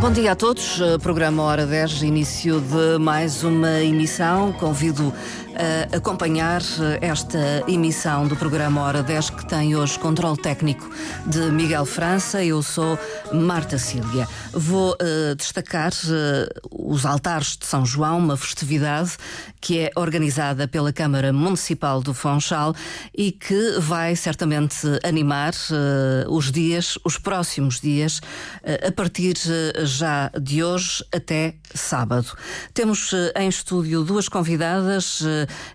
Bom dia a todos. Programa Hora 10, início de mais uma emissão. Convido acompanhar esta emissão do programa Hora 10, que tem hoje controle técnico de Miguel França. Eu sou Marta Cília. Vou uh, destacar uh, os altares de São João, uma festividade que é organizada pela Câmara Municipal do Funchal e que vai certamente animar os dias, os próximos dias, a partir já de hoje até sábado. Temos em estúdio duas convidadas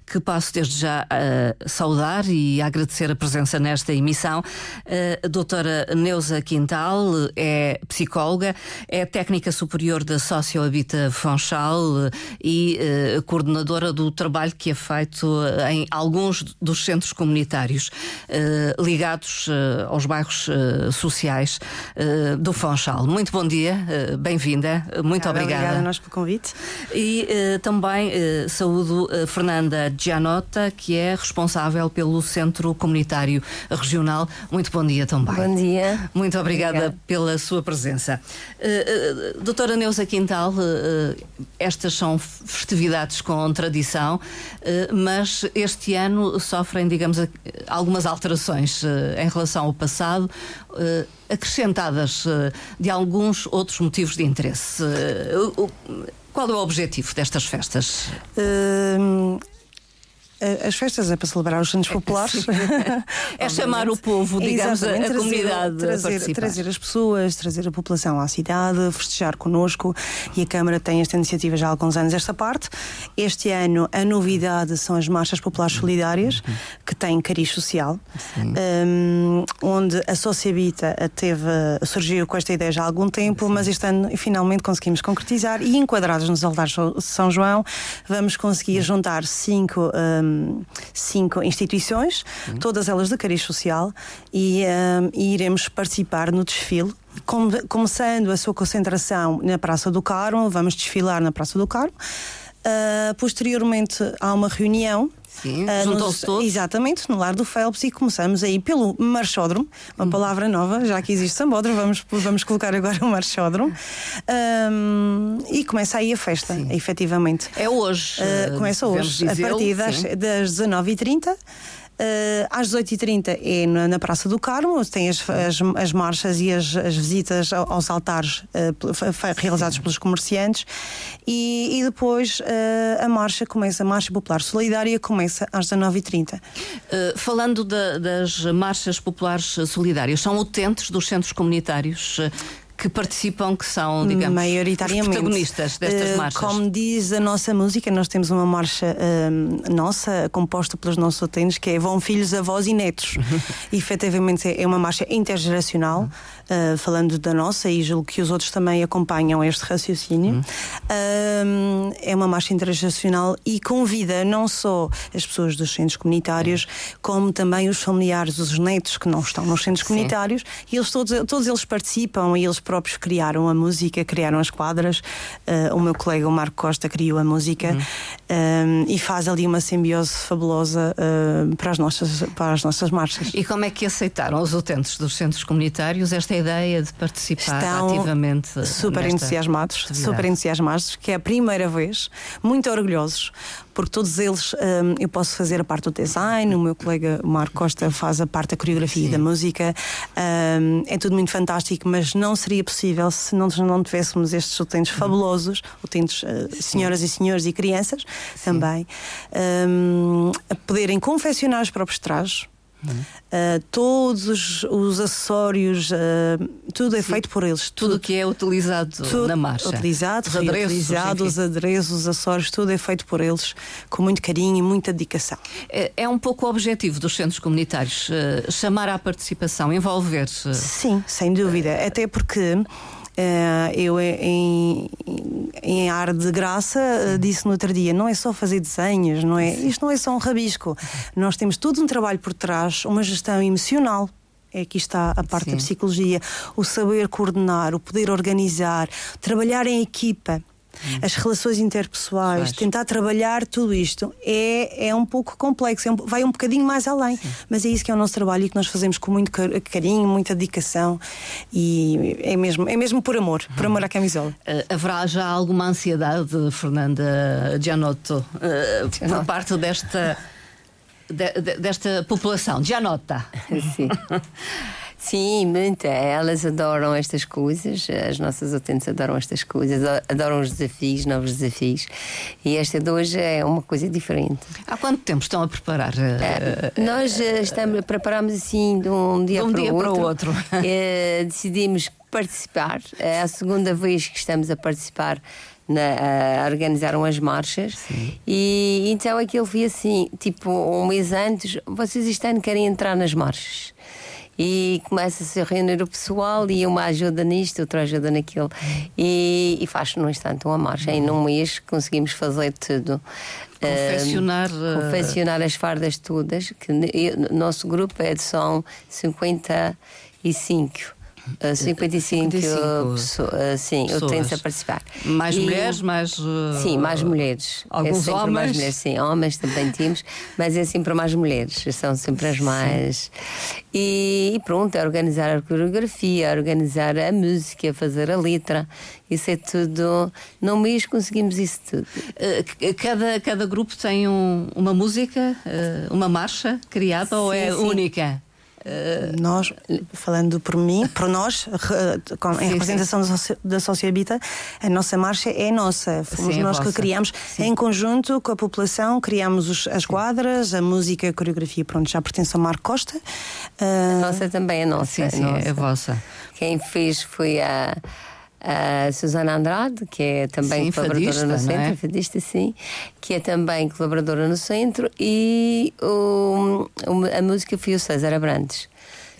que passo desde já a saudar e a agradecer a presença nesta emissão. A doutora Neuza Quintal é psicóloga, é técnica superior da Sociohabita Fonchal e uh, coordenadora do trabalho que é feito em alguns dos centros comunitários uh, ligados uh, aos bairros sociais do Fonchal. Muito bom dia, bem-vinda, muito obrigada. Obrigada a nós pelo convite. E também saúdo Fernanda Gianotta, que é responsável pelo Centro Comunitário Regional. Muito bom dia também. Bom dia. Muito obrigada, obrigada. pela sua presença. Uh, uh, doutora Neuza Quintal, uh, estas são festividades com tradição, mas este ano sofrem, digamos, algumas alterações em relação ao passado acrescentadas de alguns outros motivos de interesse. Qual é o objetivo destas festas? Uh, as festas é para celebrar os santos populares. é chamar o povo, digamos, a, trazer, comunidade trazer, a trazer as pessoas, trazer a população à cidade, festejar connosco. E a Câmara tem esta iniciativa já há alguns anos. Esta parte. Este ano a novidade são as marchas populares solidárias que têm cariz social, um, onde a Sociabita teve, surgiu com esta ideia já há algum tempo, Sim. mas este ano finalmente conseguimos concretizar. E enquadrados nos altares de São João vamos conseguir juntar cinco um, cinco instituições, uhum. todas elas de cariz social, e, um, e iremos participar no desfile começando a sua concentração na Praça do Carmo, vamos desfilar na Praça do Carmo. Uh, posteriormente há uma reunião Sim, uh, juntou-se todos. Exatamente, no Lar do Phelps e começamos aí pelo marchódromo, uma hum. palavra nova, já que existe sambódromo, vamos, vamos colocar agora o marchódromo. Um, e começa aí a festa, sim. efetivamente. É hoje. Uh, começa hoje, a partir das, das 19h30. Uh, às 18h30 é na, na, Praça do Carmo, tem as, as, as marchas e as, as, visitas aos altares uh, realizados pelos comerciantes e, e depois uh, a marcha começa, a Marcha Popular Solidária começa às 19h30. falando das marchas populares solidárias, são utentes dos centros comunitários que participam, que são, digamos, Maioritariamente. os protagonistas destas uh, marchas? Como diz a nossa música, nós temos uma marcha uh, nossa, composta pelos nossos utentes, que é Vão Filhos, Avós e Netos. e, efetivamente é uma marcha intergeracional, uh, falando da nossa, e julgo que os outros também acompanham este raciocínio. Uhum. é uma marcha intergeracional e convida não só as pessoas dos centros comunitários, como também os familiares, os netos que não estão nos centros Sim. comunitários, e eles todos, todos eles participam e eles próprios criaram a música, criaram as quadras. Uh, o meu colega, o Marco Costa, criou a música uhum. um, e faz ali uma simbiose fabulosa uh, para, as nossas, para as nossas marchas. E como é que aceitaram os utentes dos centros comunitários esta ideia de participar Estão ativamente? Super entusiasmados, atividade. super entusiasmados, que é a primeira vez, muito orgulhosos, porque todos eles um, eu posso fazer a parte do design, o meu colega Marco Costa faz a parte da coreografia Sim. e da música. Um, é tudo muito fantástico, mas não seria possível se não, não tivéssemos estes utentes uhum. fabulosos, utentes uh, senhoras e senhores e crianças Sim. também, um, a poderem confeccionar os próprios trajes Uh, todos os, os acessórios, uh, tudo é Sim. feito por eles. Tudo que é utilizado tudo na marcha. Utilizado, os adereços, os adereços, os acessórios, tudo é feito por eles com muito carinho e muita dedicação. É, é um pouco o objetivo dos centros comunitários, uh, chamar à participação, envolver. -se. Sim, sem dúvida. Até porque eu, em, em ar de graça, uh, disse no outro dia: não é só fazer desenhos, não é? Isto não é só um rabisco. Nós temos todo um trabalho por trás, uma gestão emocional. É aqui está a parte Sim. da psicologia, o saber coordenar, o poder organizar, trabalhar em equipa as relações interpessoais, tentar trabalhar tudo isto é, é um pouco complexo, é um, vai um bocadinho mais além. Sim. Mas é isso que é o nosso trabalho e que nós fazemos com muito carinho, muita dedicação e é mesmo, é mesmo por amor, por amor à camisola. Uh, haverá já alguma ansiedade, Fernanda Gianotto, uh, por parte desta, de, de, desta população? Gianotta. Sim. Sim, muita. Elas adoram estas coisas, as nossas utentes adoram estas coisas, adoram os desafios, novos desafios. E esta de hoje é uma coisa diferente. Há quanto tempo estão a preparar? É, nós eh, estamos, preparamos assim de um dia, de um para, dia o para o outro. É, decidimos participar. É a segunda vez que estamos a participar. Na, a organizaram as marchas Sim. e então aquilo foi assim, tipo um mês antes, vocês este ano querem entrar nas marchas e começa-se a reunir o pessoal e uma ajuda nisto, outra ajuda naquilo e, e faz num instante uma marcha. Em um mês conseguimos fazer tudo. Confeccionar, uh, confeccionar as fardas todas, que o nosso grupo é de são 55 Uh, 55, 55 pessoas, uh, sim, pessoas. utentes a participar. Mais e, mulheres, mais. Sim, mais mulheres. É alguns é homens. Mais mulheres, sim, homens também tínhamos, mas é sempre mais mulheres, são sempre as mais. E, e, pronto, é organizar a coreografia, organizar a música, fazer a letra, isso é tudo. Num mês conseguimos isso tudo. Cada, cada grupo tem um, uma música, uma marcha criada sim, ou é sim. única? Nós, falando por mim, por nós, com, em sim, representação sim. da Sociabita, a nossa marcha é nossa. Fomos sim, nós que criamos em conjunto com a população, criamos os, as quadras, a música, a coreografia, pronto, já pertence ao Marco Costa. A nossa também é nossa. Sim, sim, é, é vossa. Quem fez foi a a Susana Andrade, que é também sim, colaboradora fadista, no centro, é? fadista, sim, que é também colaboradora no centro, e o, a música foi o César Abrantes.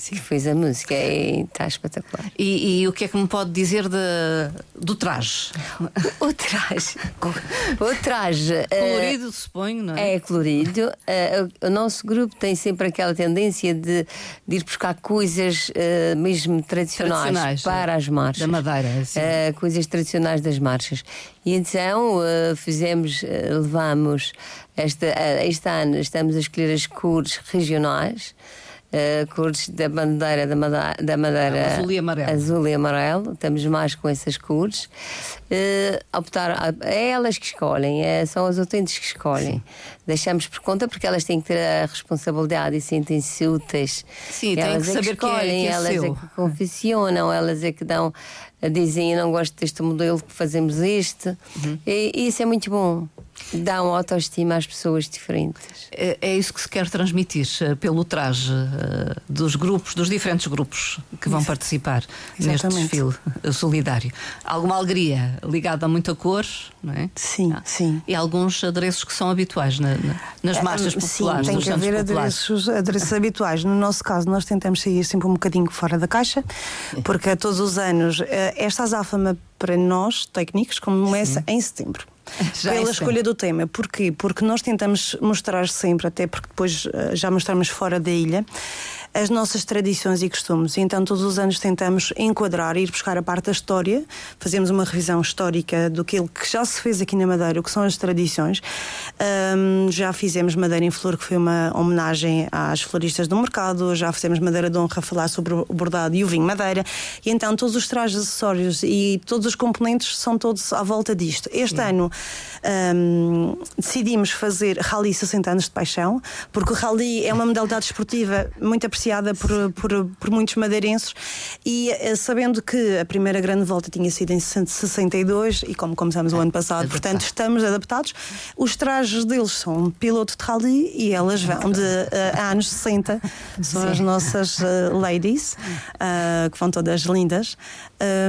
Sim. fez a música e está espetacular. E, e, o que é que me pode dizer de, do traje? O, traje. o traje. Colorido, uh, suponho, não é? É colorido. Uh, o nosso grupo tem sempre aquela tendência de, de ir buscar coisas uh, mesmo tradicionais, tradicionais, para as marchas. Da Madeira, sim. coisas tradicionais das marchas. E então fizemos, levamos, esta, este ano estamos a escolher as cores regionais uh, cores da bandeira da Madeira, da Madeira azul e amarelo. Azul e amarelo, estamos mais com essas cores. Uh, optar, é elas que escolhem, é, são as utentes que escolhem. Sim. Deixamos por conta porque elas têm que ter a responsabilidade e sentem-se úteis. Sim, elas têm que é saber que escolhem, que é, que é elas seu. é que confessionam, elas é que dão, dizem eu não gosto deste modelo que fazemos este. Uhum. E, e isso é muito bom uma autoestima às pessoas diferentes. É, é isso que se quer transmitir uh, pelo traje uh, dos grupos, dos diferentes grupos que vão participar Exatamente. neste desfile uh, solidário. Alguma alegria ligada a muita cor, não é? Sim, ah. sim. E alguns adereços que são habituais na, na, nas marchas populares. Sim, tem que haver adereços, adereços habituais. No nosso caso, nós tentamos sair sempre um bocadinho fora da caixa, porque todos os anos esta azáfama para nós, técnicos, começa sim. em setembro. Já pela escolha do tema. Porquê? Porque nós tentamos mostrar sempre, até porque depois eh, já mostramos fora da ilha, as nossas tradições e costumes. Então, todos os anos tentamos enquadrar, ir buscar a parte da história, fazemos uma revisão histórica do que já se fez aqui na Madeira, o que são as tradições. Um, já fizemos Madeira em Flor, que foi uma homenagem às floristas do mercado, já fizemos Madeira de Honra a falar sobre o bordado e o vinho Madeira. E então, todos os trajes, acessórios e todos os componentes são todos à volta disto. Este Sim. ano um, decidimos fazer Rally 60 anos de paixão, porque o Rally é uma modalidade esportiva muito apreciada apreciada por, por, por muitos madeirenses e eh, sabendo que a primeira grande volta tinha sido em 62 e como começamos o ano passado, portanto estamos adaptados. Os trajes deles são piloto de rally e elas vão de uh, anos 60, são as nossas uh, ladies, uh, que vão todas lindas,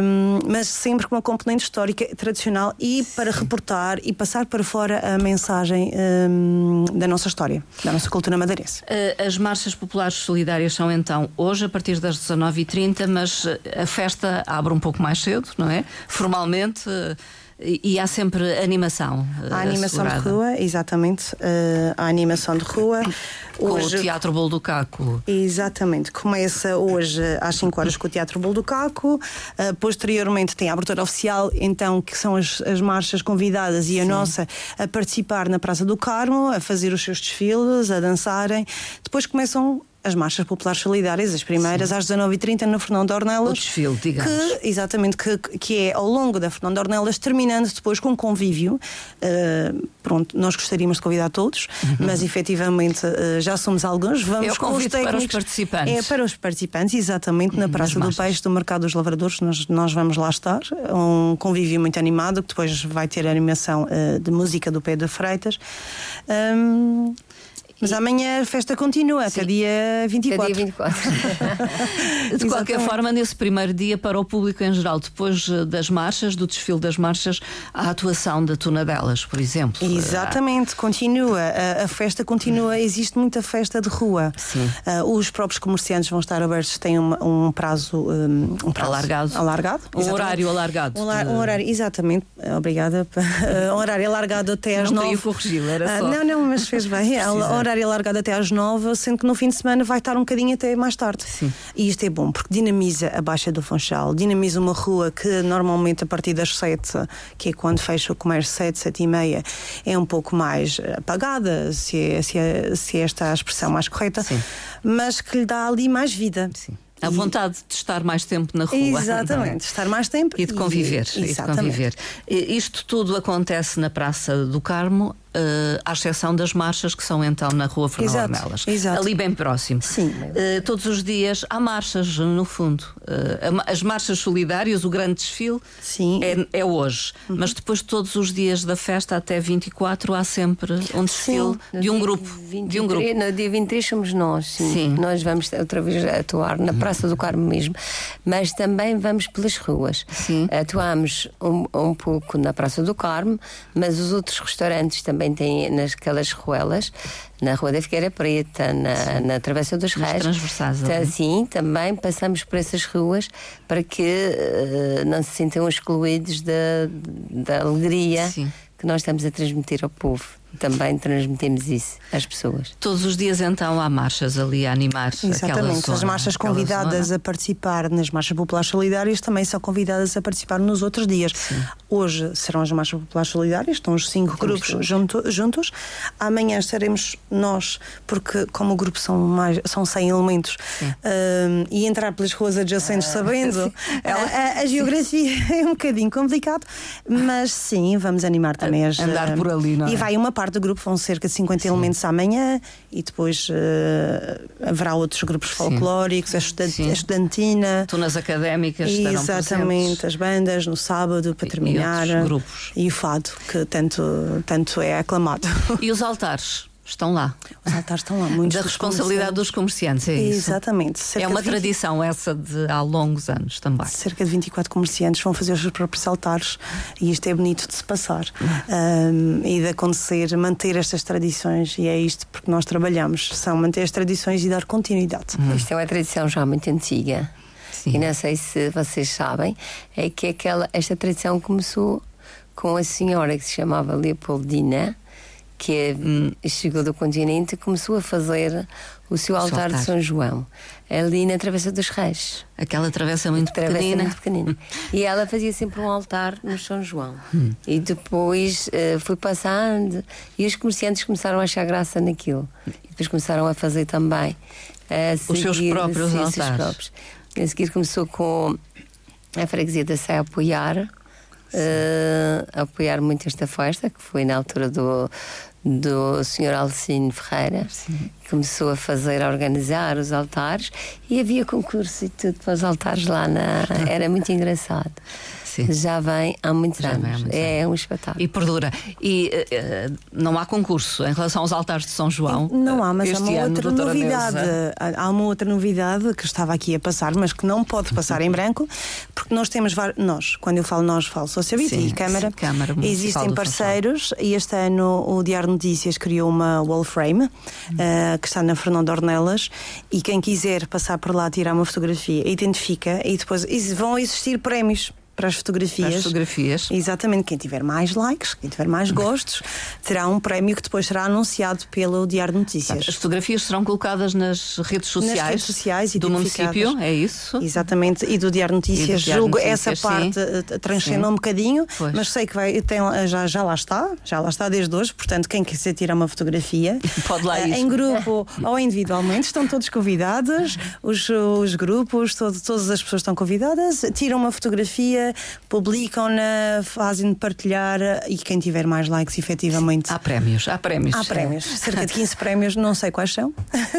um, mas sempre com uma componente histórica tradicional e para reportar e passar para fora a mensagem um, da nossa história, da nossa cultura madeirense. As marchas populares solidárias Solidárias são então hoje a partir das 19h30, mas a festa abre um pouco mais cedo, não é? Formalmente. E há sempre animação. A animação assegurada. de rua, exatamente. Uh, a animação de rua. Com hoje, o Teatro Bolo do Caco. Exatamente. Começa hoje às 5 horas com o Teatro Bolo do Caco. Uh, posteriormente tem a abertura oficial, então, que são as, as marchas convidadas e a Sim. nossa a participar na Praça do Carmo, a fazer os seus desfiles, a dançarem. Depois começam as marchas populares solidárias, as primeiras Sim. às 19h30 no Fernão de Ornelas. O desfile, digamos. Que, exatamente, que, que é ao longo da Fernão de Ornelas, terminando depois com um convívio. Uh, pronto, nós gostaríamos de convidar todos, uhum. mas efetivamente uh, já somos alguns. Vamos é com os técnicos. para os participantes. É para os participantes, exatamente, na Praça do Peixe do Mercado dos Lavradores, nós, nós vamos lá estar. Um convívio muito animado, que depois vai ter a animação uh, de música do Pedro Freitas. Um, mas amanhã a festa continua, até dia 24. Até dia 24. de qualquer forma, nesse primeiro dia, para o público em geral, depois eh, das marchas, do desfile das marchas, a atuação da Tunadelas, por exemplo. Exatamente, continua. A, a, festa continua, existe muita festa de rua. Sim. Uh, os próprios comerciantes vão estar abertos, têm um, um prazo, um, um prazo alargado. alargado um horário alargado. Um, um, horário, exatamente, obrigada. um horário alargado até às. Não corrigi-lo, era só. Uh, não, não, mas fez bem horário alargado até às nove, sendo que no fim de semana vai estar um bocadinho até mais tarde. Sim. E isto é bom, porque dinamiza a Baixa do Funchal, dinamiza uma rua que normalmente a partir das sete, que é quando fecha o comércio, sete, sete e meia, é um pouco mais apagada, se é, se é, se é esta a expressão mais correta, Sim. mas que lhe dá ali mais vida. Sim. A vontade de estar mais tempo na rua. Exatamente, de estar mais tempo e de conviver. E, e de conviver. Isto tudo acontece na Praça do Carmo, uh, à exceção das marchas que são então na Rua Fernão Ornelas. Ali bem próximo. Sim. Uh, todos os dias há marchas, no fundo. Uh, as marchas solidárias, o grande desfile Sim. É, é hoje. Uhum. Mas depois, todos os dias da festa, até 24, há sempre um desfile sim. de um grupo. 23, de um grupo. No dia 23 somos nós, sim. sim. Nós vamos outra vez atuar na Praça do Carmo mesmo, mas também vamos pelas ruas. Sim. Atuamos um, um pouco na Praça do Carmo, mas os outros restaurantes também também tem nasquelas ruelas, na Rua da Figueira Preta, na, na Travessa dos Reis. transversais. Tá, sim, também passamos por essas ruas para que uh, não se sintam excluídos da, da alegria sim. que nós estamos a transmitir ao povo também transmitimos isso às pessoas. Todos os dias então há marchas ali a animar Exatamente, zona, as marchas convidadas zona. a participar nas marchas populares solidárias também são convidadas a participar nos outros dias. Sim. Hoje serão as marchas populares solidárias, estão os cinco grupos junto, juntos. Amanhã estaremos nós, porque como o grupo são mais são 100 elementos uh, e entrar pelas ruas adjacentes ah, sabendo a, a, a, geografia é um bocadinho complicado, mas sim, vamos animar também as andar por ali, não é? E vai uma parte parte do grupo vão cerca de 50 Sim. elementos amanhã e depois uh, haverá outros grupos folclóricos, a, estudant, a, estudantina. Tunas académicas Exatamente, as bandas no sábado para terminar. E, grupos. e o fado, que tanto, tanto é aclamado. E os altares? Estão lá. Os altares estão lá, muitos. Da responsabilidade dos comerciantes, é isso? Exatamente. Cerca é uma 20... tradição essa de há longos anos também. Cerca de 24 comerciantes vão fazer os seus próprios altares e isto é bonito de se passar um, e de acontecer, manter estas tradições e é isto porque nós trabalhamos, são manter as tradições e dar continuidade. Hum. Isto é uma tradição já muito antiga. Sim. E não sei se vocês sabem, é que aquela, esta tradição começou com a senhora que se chamava Leopoldina, que é, hum, chegou do continente e começou a fazer o seu altar, de São João, ali na Travessa dos Reis. Aquela travessa muito travessa pequenina. Muito pequenina. e ela fazia sempre um altar no São João. Hum. E depois uh, foi passando e os comerciantes começaram a achar graça naquilo. E depois começaram a fazer também. A seguir, os seus próprios sim, altares. Próprios. A seguir começou com a freguesia da Sé a apoiar uh, apoiar muito esta festa, que foi na altura do, do Sr. Alcino Ferreira, Sim. começou a fazer, a organizar os altares e havia concurso e tudo para os altares lá na. Era muito engraçado. Sim. Já vem há muitos Já anos. Muitos é anos. um espetáculo. E perdura. E uh, não há concurso em relação aos altares de São João? Não há, mas há uma ano, outra novidade. Neuza. Há uma outra novidade que estava aqui a passar, mas que não pode passar em branco, porque nós temos nós, quando eu falo nós, falo Socialite e Câmara. Sim, Câmara existem parceiros e este ano o Diário Notícias criou uma wall frame uh, que está na Fernando Ornelas e quem quiser passar por lá tirar uma fotografia identifica e depois vão existir prémios para as fotografias. Para as fotografias. Exatamente. Quem tiver mais likes, quem tiver mais gostos, terá um prémio que depois será anunciado pelo Diário de Notícias. As fotografias serão colocadas nas redes sociais, nas redes sociais do município, é isso? Exatamente. E do Diário de Notícias. Diário Julgo Notícias, essa parte eh, transcendeu um bocadinho, pois. mas sei que vai, tem, já, já lá está, já lá está desde hoje. Portanto, quem quiser tirar uma fotografia, pode lá uh, ir. Em grupo ou individualmente, estão todos convidados. Os, os grupos, todo, todas as pessoas estão convidadas. Tiram uma fotografia, publicam publicam-na, fazem partilhar e quem tiver mais likes, efetivamente. Há prémios, há prémios. Há prémios, cerca de 15 prémios, não sei quais são,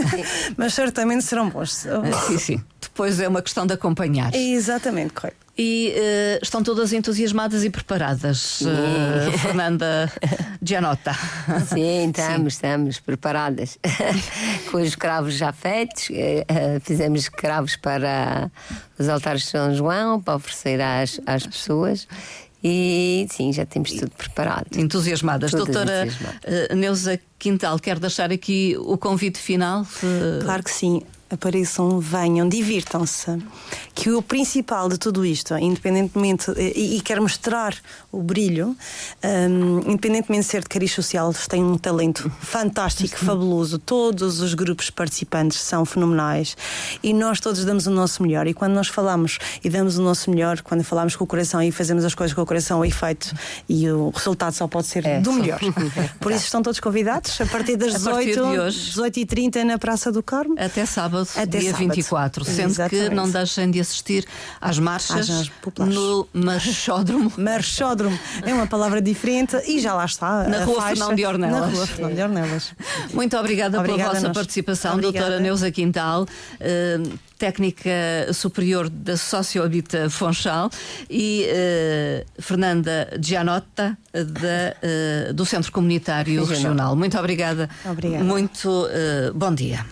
mas certamente serão bons. Sim, sim. Depois é uma questão de acompanhar. É exatamente, correto. E uh, estão todas entusiasmadas e preparadas, uh, Fernanda Gianotta. Sim, estamos, Sim. estamos preparadas. Com os cravos já feitos, uh, fizemos cravos para os altares de São João, para oferecer às, às pessoas. E sim, já temos tudo preparado. Entusiasmadas. Todas Doutora entusiasmadas. Neuza Quintal, quer deixar aqui o convite final? Claro que sim apareçam, venham, divirtam-se. Que o principal de tudo isto, independentemente, e, e quero mostrar o brilho, um, independentemente de ser de cariz social, têm um talento fantástico, fabuloso. Todos os grupos participantes são fenomenais e nós todos damos o nosso melhor. E quando nós falamos e damos o nosso melhor, quando falamos com o coração e fazemos as coisas com o coração, o efeito e o resultado só pode ser é, do melhor. Por isso estão todos convidados a partir das 18, 18h30 na Praça do Carmo. Até sábado sábado, Até dia sábado. 24, sendo Exatamente. que não deixem de assistir às marchas às no Marchódromo. Marchódromo é uma palavra diferente e já lá está. Na Rua Fernão de Ornelas. Na Rua Fernão de Ornelas. Muito obrigada, obrigada pela vossa participação, obrigada. doutora Neuza Quintal. Uh, técnica superior da Sociohabita Fonchal e uh, Fernanda Gianotta da, uh, do Centro Comunitário Regional. Regional. Muito obrigada. Obrigada. Muito uh, bom dia.